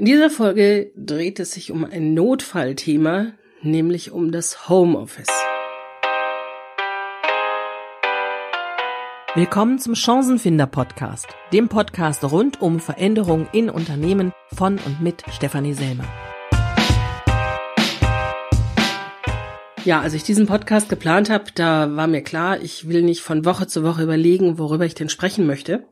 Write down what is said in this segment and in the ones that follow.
In dieser Folge dreht es sich um ein Notfallthema, nämlich um das Homeoffice. Willkommen zum Chancenfinder Podcast, dem Podcast rund um Veränderungen in Unternehmen von und mit Stefanie Selmer. Ja, als ich diesen Podcast geplant habe, da war mir klar, ich will nicht von Woche zu Woche überlegen, worüber ich denn sprechen möchte.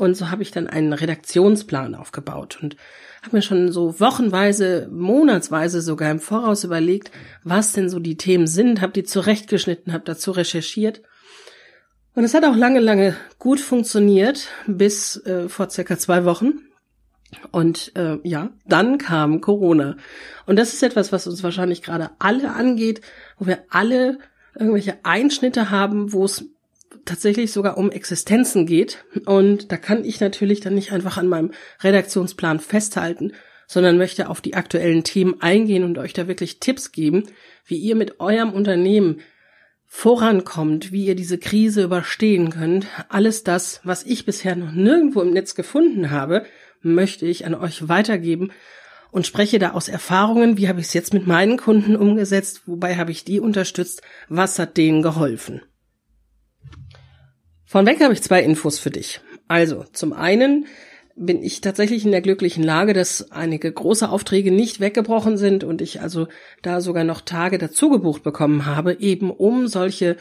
Und so habe ich dann einen Redaktionsplan aufgebaut und habe mir schon so wochenweise, monatsweise sogar im Voraus überlegt, was denn so die Themen sind, habe die zurechtgeschnitten, habe dazu recherchiert. Und es hat auch lange, lange gut funktioniert, bis äh, vor circa zwei Wochen. Und äh, ja, dann kam Corona. Und das ist etwas, was uns wahrscheinlich gerade alle angeht, wo wir alle irgendwelche Einschnitte haben, wo es tatsächlich sogar um Existenzen geht. Und da kann ich natürlich dann nicht einfach an meinem Redaktionsplan festhalten, sondern möchte auf die aktuellen Themen eingehen und euch da wirklich Tipps geben, wie ihr mit eurem Unternehmen vorankommt, wie ihr diese Krise überstehen könnt. Alles das, was ich bisher noch nirgendwo im Netz gefunden habe, möchte ich an euch weitergeben und spreche da aus Erfahrungen, wie habe ich es jetzt mit meinen Kunden umgesetzt, wobei habe ich die unterstützt, was hat denen geholfen. Von weg habe ich zwei Infos für dich. Also, zum einen bin ich tatsächlich in der glücklichen Lage, dass einige große Aufträge nicht weggebrochen sind und ich also da sogar noch Tage dazu gebucht bekommen habe, eben um solche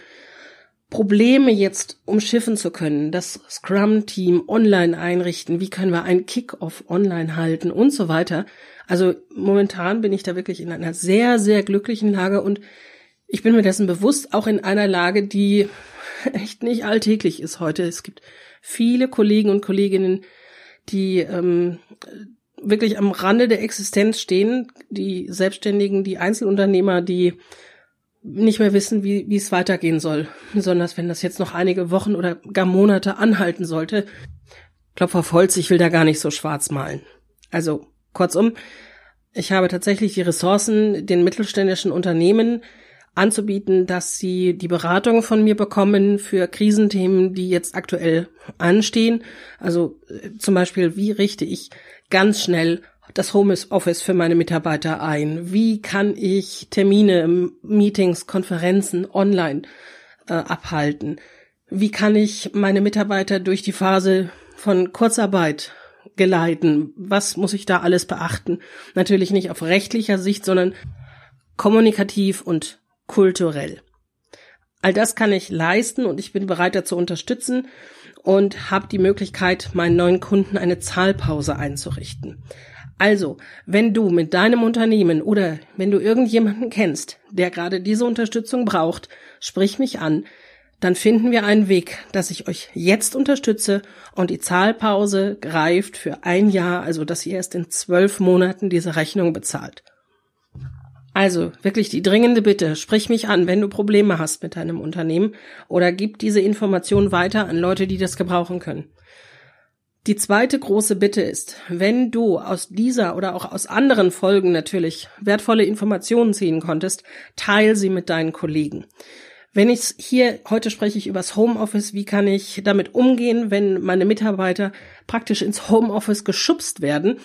Probleme jetzt umschiffen zu können, das Scrum-Team online einrichten, wie können wir ein Kick-off online halten und so weiter. Also momentan bin ich da wirklich in einer sehr, sehr glücklichen Lage und ich bin mir dessen bewusst, auch in einer Lage, die echt nicht alltäglich ist heute. Es gibt viele Kollegen und Kolleginnen, die ähm, wirklich am Rande der Existenz stehen, die Selbstständigen, die Einzelunternehmer, die nicht mehr wissen, wie, wie es weitergehen soll. Besonders wenn das jetzt noch einige Wochen oder gar Monate anhalten sollte. Klopf auf ich will da gar nicht so schwarz malen. Also, kurzum, ich habe tatsächlich die Ressourcen den mittelständischen Unternehmen anzubieten, dass sie die Beratung von mir bekommen für Krisenthemen, die jetzt aktuell anstehen. Also äh, zum Beispiel, wie richte ich ganz schnell das Homeoffice für meine Mitarbeiter ein? Wie kann ich Termine, Meetings, Konferenzen online äh, abhalten? Wie kann ich meine Mitarbeiter durch die Phase von Kurzarbeit geleiten? Was muss ich da alles beachten? Natürlich nicht auf rechtlicher Sicht, sondern kommunikativ und kulturell. All das kann ich leisten und ich bin bereit dazu unterstützen und habe die Möglichkeit, meinen neuen Kunden eine Zahlpause einzurichten. Also, wenn du mit deinem Unternehmen oder wenn du irgendjemanden kennst, der gerade diese Unterstützung braucht, sprich mich an, dann finden wir einen Weg, dass ich euch jetzt unterstütze und die Zahlpause greift für ein Jahr, also dass ihr erst in zwölf Monaten diese Rechnung bezahlt. Also wirklich die dringende Bitte, sprich mich an, wenn du Probleme hast mit deinem Unternehmen oder gib diese Information weiter an Leute, die das gebrauchen können. Die zweite große Bitte ist, wenn du aus dieser oder auch aus anderen Folgen natürlich wertvolle Informationen ziehen konntest, teil sie mit deinen Kollegen. Wenn ich hier, heute spreche ich übers Homeoffice, wie kann ich damit umgehen, wenn meine Mitarbeiter praktisch ins Homeoffice geschubst werden?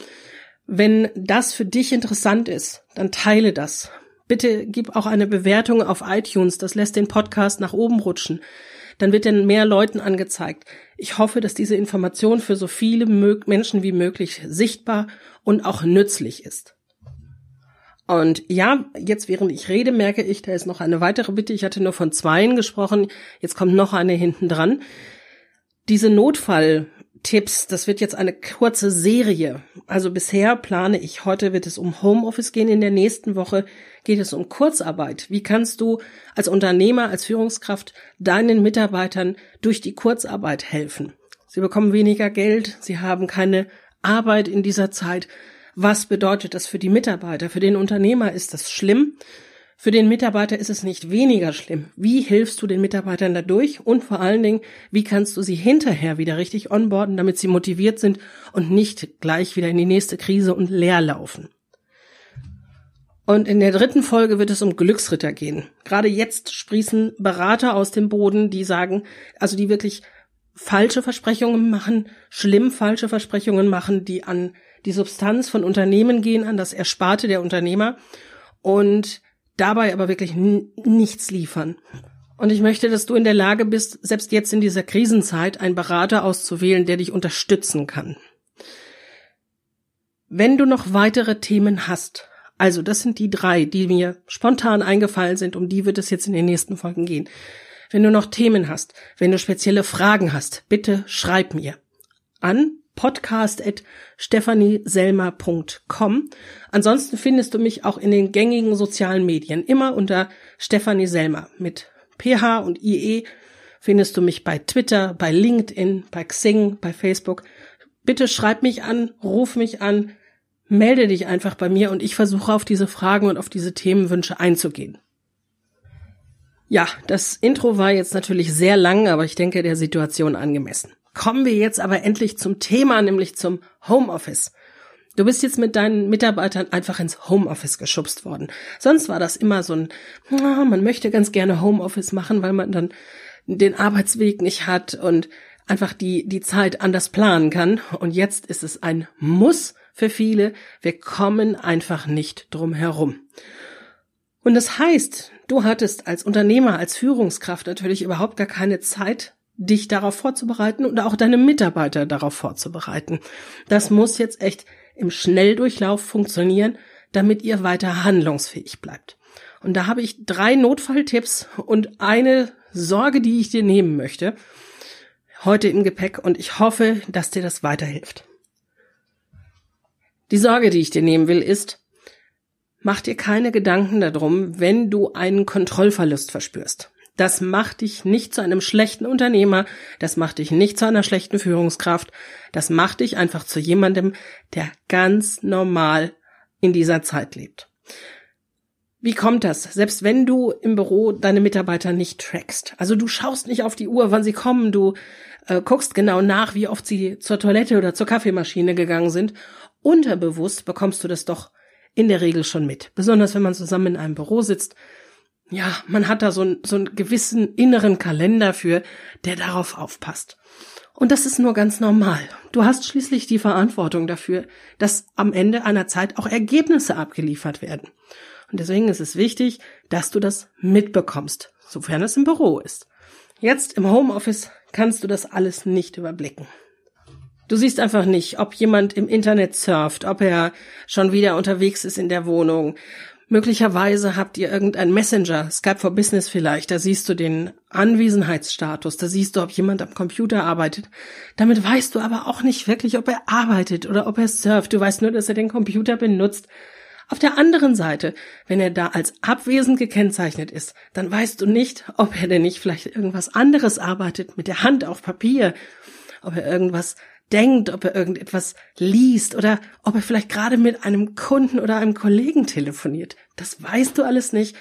Wenn das für dich interessant ist, dann teile das. Bitte gib auch eine Bewertung auf iTunes, das lässt den Podcast nach oben rutschen. Dann wird er mehr Leuten angezeigt. Ich hoffe, dass diese Information für so viele Menschen wie möglich sichtbar und auch nützlich ist. Und ja, jetzt während ich rede, merke ich, da ist noch eine weitere Bitte. Ich hatte nur von zweien gesprochen. Jetzt kommt noch eine hinten dran. Diese Notfall Tipps. Das wird jetzt eine kurze Serie. Also bisher plane ich, heute wird es um Homeoffice gehen, in der nächsten Woche geht es um Kurzarbeit. Wie kannst du als Unternehmer, als Führungskraft deinen Mitarbeitern durch die Kurzarbeit helfen? Sie bekommen weniger Geld, sie haben keine Arbeit in dieser Zeit. Was bedeutet das für die Mitarbeiter? Für den Unternehmer ist das schlimm. Für den Mitarbeiter ist es nicht weniger schlimm. Wie hilfst du den Mitarbeitern dadurch? Und vor allen Dingen, wie kannst du sie hinterher wieder richtig onboarden, damit sie motiviert sind und nicht gleich wieder in die nächste Krise und leer laufen? Und in der dritten Folge wird es um Glücksritter gehen. Gerade jetzt sprießen Berater aus dem Boden, die sagen, also die wirklich falsche Versprechungen machen, schlimm falsche Versprechungen machen, die an die Substanz von Unternehmen gehen, an das Ersparte der Unternehmer und dabei aber wirklich nichts liefern. Und ich möchte, dass du in der Lage bist, selbst jetzt in dieser Krisenzeit einen Berater auszuwählen, der dich unterstützen kann. Wenn du noch weitere Themen hast, also das sind die drei, die mir spontan eingefallen sind, um die wird es jetzt in den nächsten Folgen gehen. Wenn du noch Themen hast, wenn du spezielle Fragen hast, bitte schreib mir an podcast.stephanieselmer.com. Ansonsten findest du mich auch in den gängigen sozialen Medien, immer unter Stephanie Selmer. Mit PH und IE findest du mich bei Twitter, bei LinkedIn, bei Xing, bei Facebook. Bitte schreib mich an, ruf mich an, melde dich einfach bei mir und ich versuche auf diese Fragen und auf diese Themenwünsche einzugehen. Ja, das Intro war jetzt natürlich sehr lang, aber ich denke der Situation angemessen. Kommen wir jetzt aber endlich zum Thema, nämlich zum Homeoffice. Du bist jetzt mit deinen Mitarbeitern einfach ins Homeoffice geschubst worden. Sonst war das immer so ein, man möchte ganz gerne Homeoffice machen, weil man dann den Arbeitsweg nicht hat und einfach die, die Zeit anders planen kann. Und jetzt ist es ein Muss für viele. Wir kommen einfach nicht drum herum. Und das heißt, du hattest als Unternehmer, als Führungskraft natürlich überhaupt gar keine Zeit, dich darauf vorzubereiten und auch deine Mitarbeiter darauf vorzubereiten. Das muss jetzt echt im Schnelldurchlauf funktionieren, damit ihr weiter handlungsfähig bleibt. Und da habe ich drei Notfalltipps und eine Sorge, die ich dir nehmen möchte, heute im Gepäck und ich hoffe, dass dir das weiterhilft. Die Sorge, die ich dir nehmen will, ist, mach dir keine Gedanken darum, wenn du einen Kontrollverlust verspürst. Das macht dich nicht zu einem schlechten Unternehmer, das macht dich nicht zu einer schlechten Führungskraft, das macht dich einfach zu jemandem, der ganz normal in dieser Zeit lebt. Wie kommt das? Selbst wenn du im Büro deine Mitarbeiter nicht trackst. Also du schaust nicht auf die Uhr, wann sie kommen, du äh, guckst genau nach, wie oft sie zur Toilette oder zur Kaffeemaschine gegangen sind. Unterbewusst bekommst du das doch in der Regel schon mit. Besonders wenn man zusammen in einem Büro sitzt, ja, man hat da so, ein, so einen gewissen inneren Kalender für, der darauf aufpasst. Und das ist nur ganz normal. Du hast schließlich die Verantwortung dafür, dass am Ende einer Zeit auch Ergebnisse abgeliefert werden. Und deswegen ist es wichtig, dass du das mitbekommst, sofern es im Büro ist. Jetzt im Homeoffice kannst du das alles nicht überblicken. Du siehst einfach nicht, ob jemand im Internet surft, ob er schon wieder unterwegs ist in der Wohnung, Möglicherweise habt ihr irgendein Messenger, Skype for Business vielleicht, da siehst du den Anwesenheitsstatus, da siehst du, ob jemand am Computer arbeitet. Damit weißt du aber auch nicht wirklich, ob er arbeitet oder ob er surft. Du weißt nur, dass er den Computer benutzt. Auf der anderen Seite, wenn er da als abwesend gekennzeichnet ist, dann weißt du nicht, ob er denn nicht vielleicht irgendwas anderes arbeitet, mit der Hand auf Papier, ob er irgendwas denkt, ob er irgendetwas liest oder ob er vielleicht gerade mit einem Kunden oder einem Kollegen telefoniert. Das weißt du alles nicht.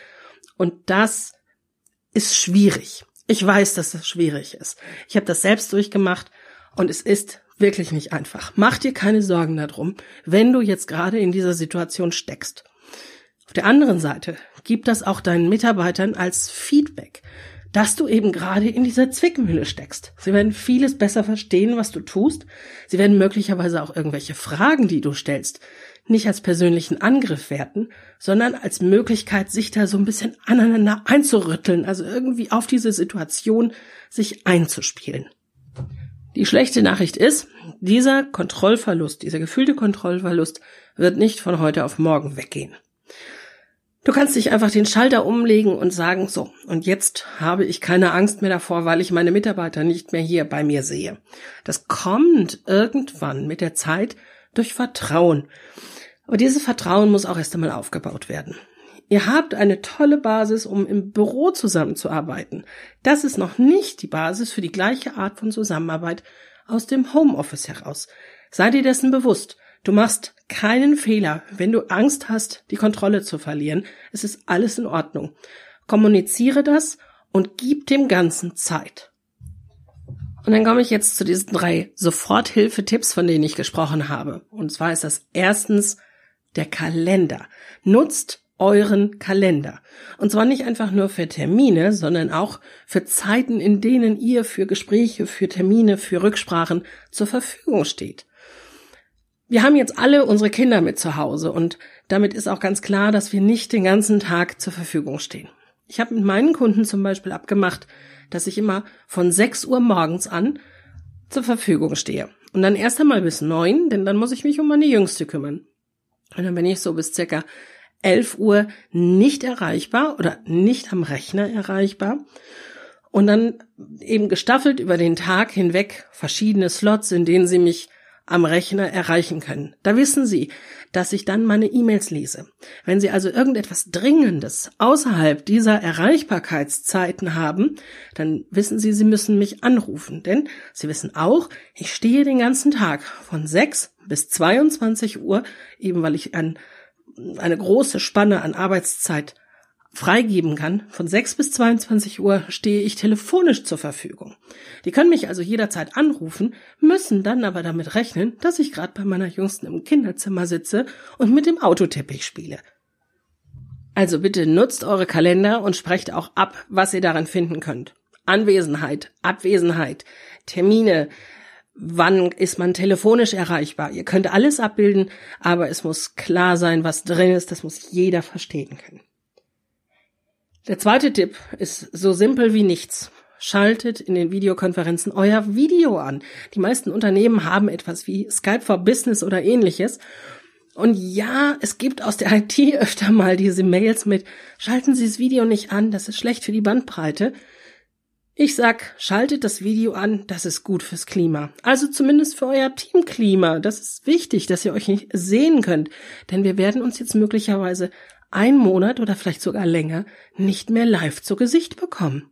Und das ist schwierig. Ich weiß, dass das schwierig ist. Ich habe das selbst durchgemacht und es ist wirklich nicht einfach. Mach dir keine Sorgen darum, wenn du jetzt gerade in dieser Situation steckst. Auf der anderen Seite, gib das auch deinen Mitarbeitern als Feedback dass du eben gerade in dieser Zwickmühle steckst. Sie werden vieles besser verstehen, was du tust. Sie werden möglicherweise auch irgendwelche Fragen, die du stellst, nicht als persönlichen Angriff werten, sondern als Möglichkeit, sich da so ein bisschen aneinander einzurütteln, also irgendwie auf diese Situation sich einzuspielen. Die schlechte Nachricht ist, dieser Kontrollverlust, dieser gefühlte Kontrollverlust wird nicht von heute auf morgen weggehen. Du kannst dich einfach den Schalter umlegen und sagen, so, und jetzt habe ich keine Angst mehr davor, weil ich meine Mitarbeiter nicht mehr hier bei mir sehe. Das kommt irgendwann mit der Zeit durch Vertrauen. Aber dieses Vertrauen muss auch erst einmal aufgebaut werden. Ihr habt eine tolle Basis, um im Büro zusammenzuarbeiten. Das ist noch nicht die Basis für die gleiche Art von Zusammenarbeit aus dem Homeoffice heraus. Sei dir dessen bewusst. Du machst keinen Fehler, wenn du Angst hast, die Kontrolle zu verlieren. Es ist alles in Ordnung. Kommuniziere das und gib dem Ganzen Zeit. Und dann komme ich jetzt zu diesen drei Soforthilfetipps, von denen ich gesprochen habe. Und zwar ist das erstens der Kalender. Nutzt euren Kalender. Und zwar nicht einfach nur für Termine, sondern auch für Zeiten, in denen ihr für Gespräche, für Termine, für Rücksprachen zur Verfügung steht. Wir haben jetzt alle unsere Kinder mit zu Hause und damit ist auch ganz klar, dass wir nicht den ganzen Tag zur Verfügung stehen. Ich habe mit meinen Kunden zum Beispiel abgemacht, dass ich immer von 6 Uhr morgens an zur Verfügung stehe. Und dann erst einmal bis neun, denn dann muss ich mich um meine Jüngste kümmern. Und dann bin ich so bis circa 11 Uhr nicht erreichbar oder nicht am Rechner erreichbar. Und dann eben gestaffelt über den Tag hinweg verschiedene Slots, in denen Sie mich am Rechner erreichen können. Da wissen Sie, dass ich dann meine E-Mails lese. Wenn Sie also irgendetwas Dringendes außerhalb dieser Erreichbarkeitszeiten haben, dann wissen Sie, Sie müssen mich anrufen. Denn Sie wissen auch, ich stehe den ganzen Tag von 6 bis 22 Uhr, eben weil ich ein, eine große Spanne an Arbeitszeit freigeben kann, von 6 bis 22 Uhr stehe ich telefonisch zur Verfügung. Die können mich also jederzeit anrufen, müssen dann aber damit rechnen, dass ich gerade bei meiner Jüngsten im Kinderzimmer sitze und mit dem Autoteppich spiele. Also bitte nutzt eure Kalender und sprecht auch ab, was ihr daran finden könnt. Anwesenheit, Abwesenheit, Termine, wann ist man telefonisch erreichbar. Ihr könnt alles abbilden, aber es muss klar sein, was drin ist, das muss jeder verstehen können. Der zweite Tipp ist so simpel wie nichts. Schaltet in den Videokonferenzen euer Video an. Die meisten Unternehmen haben etwas wie Skype for Business oder ähnliches. Und ja, es gibt aus der IT öfter mal diese Mails mit, schalten Sie das Video nicht an, das ist schlecht für die Bandbreite. Ich sag, schaltet das Video an, das ist gut fürs Klima. Also zumindest für euer Teamklima. Das ist wichtig, dass ihr euch nicht sehen könnt. Denn wir werden uns jetzt möglicherweise ein Monat oder vielleicht sogar länger nicht mehr live zu Gesicht bekommen.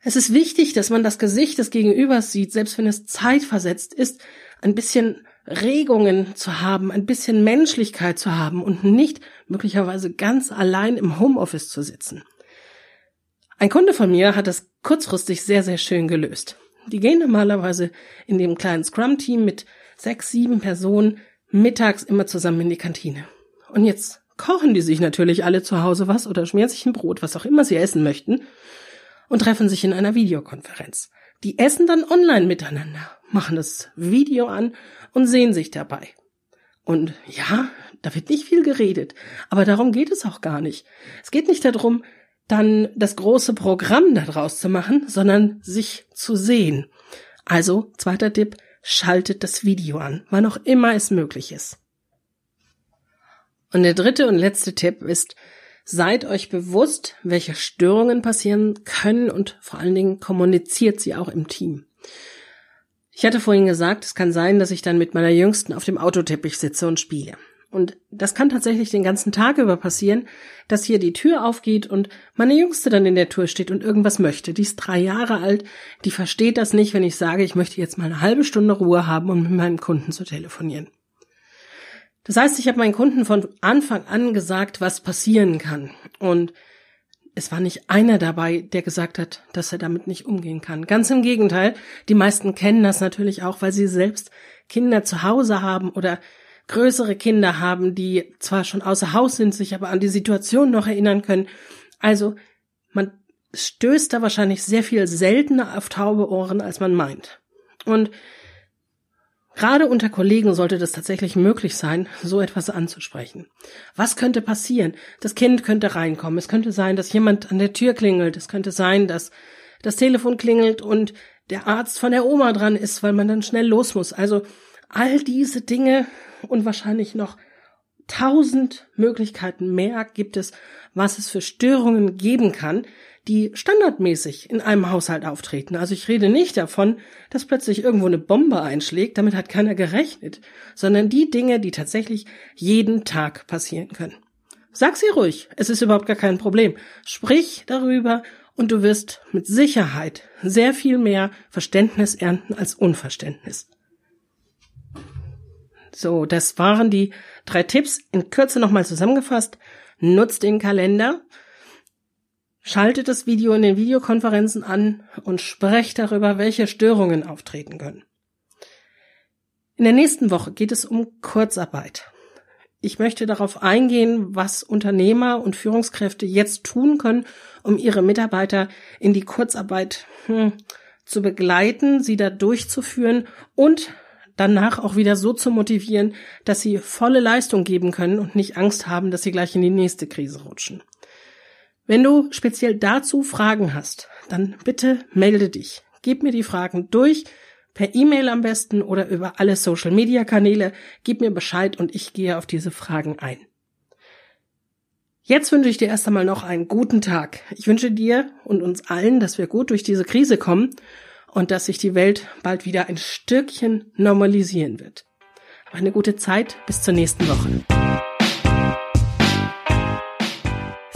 Es ist wichtig, dass man das Gesicht des Gegenübers sieht, selbst wenn es zeitversetzt ist, ein bisschen Regungen zu haben, ein bisschen Menschlichkeit zu haben und nicht möglicherweise ganz allein im Homeoffice zu sitzen. Ein Kunde von mir hat das kurzfristig sehr, sehr schön gelöst. Die gehen normalerweise in dem kleinen Scrum-Team mit sechs, sieben Personen mittags immer zusammen in die Kantine. Und jetzt kochen die sich natürlich alle zu Hause was oder schmieren sich ein Brot, was auch immer sie essen möchten, und treffen sich in einer Videokonferenz. Die essen dann online miteinander, machen das Video an und sehen sich dabei. Und ja, da wird nicht viel geredet, aber darum geht es auch gar nicht. Es geht nicht darum, dann das große Programm daraus zu machen, sondern sich zu sehen. Also, zweiter Tipp, schaltet das Video an, wann auch immer es möglich ist. Und der dritte und letzte Tipp ist, seid euch bewusst, welche Störungen passieren können und vor allen Dingen kommuniziert sie auch im Team. Ich hatte vorhin gesagt, es kann sein, dass ich dann mit meiner Jüngsten auf dem Autoteppich sitze und spiele. Und das kann tatsächlich den ganzen Tag über passieren, dass hier die Tür aufgeht und meine Jüngste dann in der Tür steht und irgendwas möchte. Die ist drei Jahre alt, die versteht das nicht, wenn ich sage, ich möchte jetzt mal eine halbe Stunde Ruhe haben, um mit meinem Kunden zu telefonieren. Das heißt, ich habe meinen Kunden von Anfang an gesagt, was passieren kann. Und es war nicht einer dabei, der gesagt hat, dass er damit nicht umgehen kann. Ganz im Gegenteil, die meisten kennen das natürlich auch, weil sie selbst Kinder zu Hause haben oder größere Kinder haben, die zwar schon außer Haus sind, sich aber an die Situation noch erinnern können. Also man stößt da wahrscheinlich sehr viel seltener auf taube Ohren, als man meint. Und Gerade unter Kollegen sollte das tatsächlich möglich sein, so etwas anzusprechen. Was könnte passieren? Das Kind könnte reinkommen. Es könnte sein, dass jemand an der Tür klingelt. Es könnte sein, dass das Telefon klingelt und der Arzt von der Oma dran ist, weil man dann schnell los muss. Also all diese Dinge und wahrscheinlich noch tausend Möglichkeiten mehr gibt es, was es für Störungen geben kann, die standardmäßig in einem Haushalt auftreten. Also ich rede nicht davon, dass plötzlich irgendwo eine Bombe einschlägt, damit hat keiner gerechnet, sondern die Dinge, die tatsächlich jeden Tag passieren können. Sag sie ruhig, es ist überhaupt gar kein Problem. Sprich darüber und du wirst mit Sicherheit sehr viel mehr Verständnis ernten als Unverständnis. So, das waren die drei Tipps in Kürze nochmal zusammengefasst. Nutzt den Kalender, Schaltet das Video in den Videokonferenzen an und sprecht darüber, welche Störungen auftreten können. In der nächsten Woche geht es um Kurzarbeit. Ich möchte darauf eingehen, was Unternehmer und Führungskräfte jetzt tun können, um ihre Mitarbeiter in die Kurzarbeit hm, zu begleiten, sie da durchzuführen und danach auch wieder so zu motivieren, dass sie volle Leistung geben können und nicht Angst haben, dass sie gleich in die nächste Krise rutschen. Wenn du speziell dazu Fragen hast, dann bitte melde dich. Gib mir die Fragen durch, per E-Mail am besten oder über alle Social-Media-Kanäle. Gib mir Bescheid und ich gehe auf diese Fragen ein. Jetzt wünsche ich dir erst einmal noch einen guten Tag. Ich wünsche dir und uns allen, dass wir gut durch diese Krise kommen und dass sich die Welt bald wieder ein Stückchen normalisieren wird. Hab eine gute Zeit. Bis zur nächsten Woche.